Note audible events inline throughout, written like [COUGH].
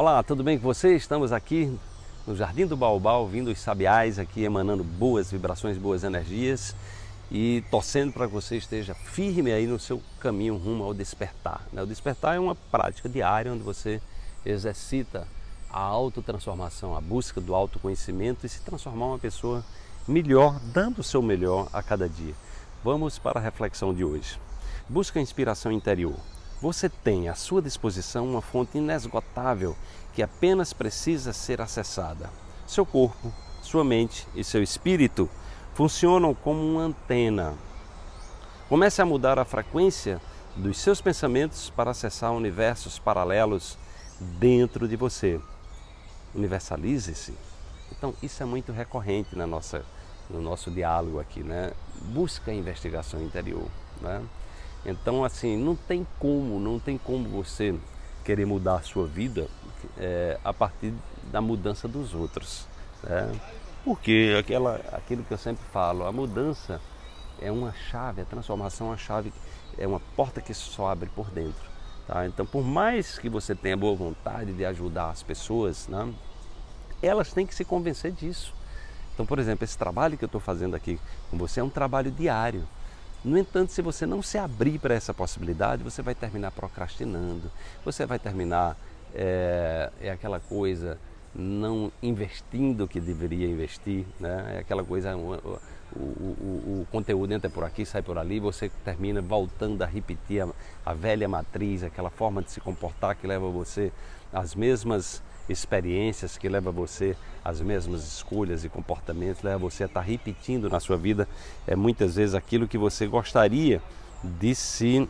Olá, tudo bem com você? Estamos aqui no Jardim do Baobá, ouvindo os sabiais aqui emanando boas vibrações, boas energias e torcendo para que você esteja firme aí no seu caminho rumo ao despertar. Né? O despertar é uma prática diária onde você exercita a autotransformação, a busca do autoconhecimento e se transformar uma pessoa melhor, dando o seu melhor a cada dia. Vamos para a reflexão de hoje. Busca inspiração interior. Você tem à sua disposição uma fonte inesgotável que apenas precisa ser acessada. Seu corpo, sua mente e seu espírito funcionam como uma antena. Comece a mudar a frequência dos seus pensamentos para acessar universos paralelos dentro de você. Universalize-se. Então, isso é muito recorrente na nossa, no nosso diálogo aqui, né? Busca a investigação interior, né? Então, assim, não tem como, não tem como você querer mudar a sua vida é, a partir da mudança dos outros. Né? Porque aquela, aquilo que eu sempre falo, a mudança é uma chave, a transformação é uma chave, é uma porta que só abre por dentro. Tá? Então, por mais que você tenha boa vontade de ajudar as pessoas, né, elas têm que se convencer disso. Então, por exemplo, esse trabalho que eu estou fazendo aqui com você é um trabalho diário. No entanto, se você não se abrir para essa possibilidade, você vai terminar procrastinando, você vai terminar é, é aquela coisa não investindo o que deveria investir, né? é aquela coisa, o, o, o, o, conteúdo entra por aqui, sai por ali, você termina voltando a repetir a, a velha matriz, aquela forma de se comportar que leva você às mesmas experiências, que leva você às mesmas escolhas e comportamentos, leva você a estar repetindo na sua vida é, muitas vezes aquilo que você gostaria de se,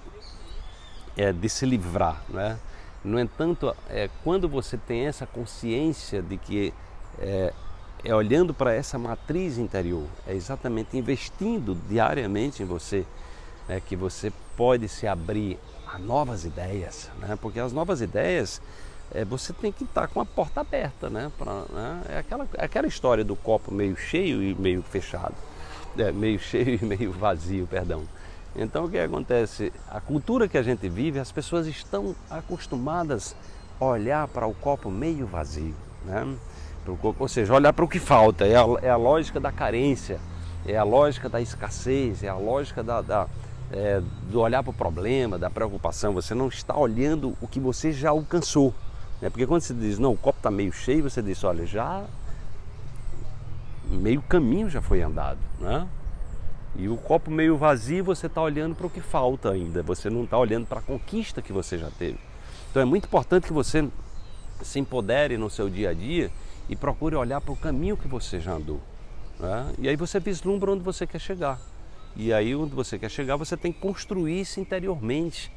é, de se livrar. Né? No entanto, é, quando você tem essa consciência de que é, é olhando para essa matriz interior, é exatamente investindo diariamente em você, é, que você pode se abrir a novas ideias, né? porque as novas ideias é, você tem que estar com a porta aberta, né? Pra, né? É, aquela, é aquela história do copo meio cheio e meio fechado, é, meio [LAUGHS] cheio e meio vazio, perdão. Então o que acontece? A cultura que a gente vive, as pessoas estão acostumadas a olhar para o copo meio vazio, né? Ou seja, olhar para o que falta, é a, é a, lógica da carência, é a lógica da escassez, é a lógica da, da é, do olhar para o problema, da preocupação. Você não está olhando o que você já alcançou. Né? Porque quando você diz, não, o copo está meio cheio, você diz, olha, já meio caminho já foi andado. Né? E o copo meio vazio, você está olhando para o que falta ainda, você não está olhando para a conquista que você já teve. Então é muito importante que você se empodere no seu dia a dia e procure olhar para o caminho que você já andou. Né? E aí você vislumbra onde você quer chegar. E aí onde você quer chegar, você tem que construir isso interiormente.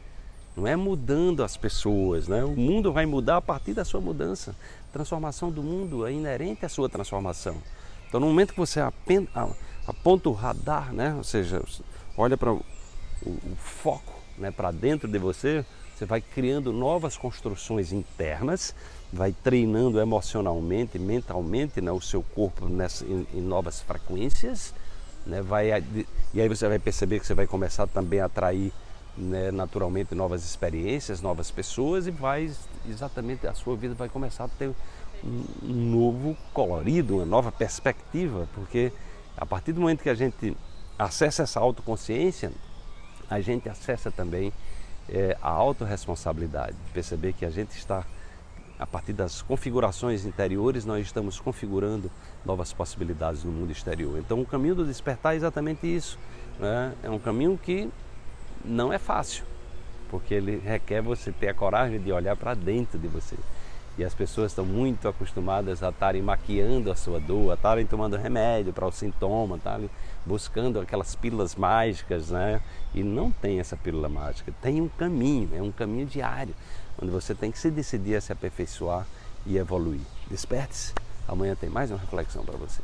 Não é mudando as pessoas, né? O mundo vai mudar a partir da sua mudança. A transformação do mundo é inerente à sua transformação. Então, no momento que você aponta o radar, né? Ou seja, olha para o, o, foco, né? Para dentro de você, você vai criando novas construções internas, vai treinando emocionalmente, mentalmente, né? O seu corpo nessa, em, em novas frequências, né? Vai e aí você vai perceber que você vai começar também a atrair né, naturalmente novas experiências, novas pessoas e vai exatamente a sua vida vai começar a ter um, novo colorido, uma nova perspectiva, porque a partir do momento que a gente acessa essa autoconsciência, a gente acessa também é, a autorresponsabilidade, perceber que a gente está a partir das configurações interiores, nós estamos configurando novas possibilidades no mundo exterior. Então, o caminho do despertar é exatamente isso. Né? É um caminho que não é fácil, porque ele requer você ter a coragem de olhar para dentro de você. E as pessoas estão muito acostumadas a estarem maquiando a sua dor, a estarem tomando remédio para o sintoma, estarem buscando aquelas pílulas mágicas, né? E não tem essa pílula mágica, tem um caminho, é um caminho diário, onde você tem que se decidir a se aperfeiçoar e evoluir. Desperte-se, amanhã tem mais uma reflexão para você.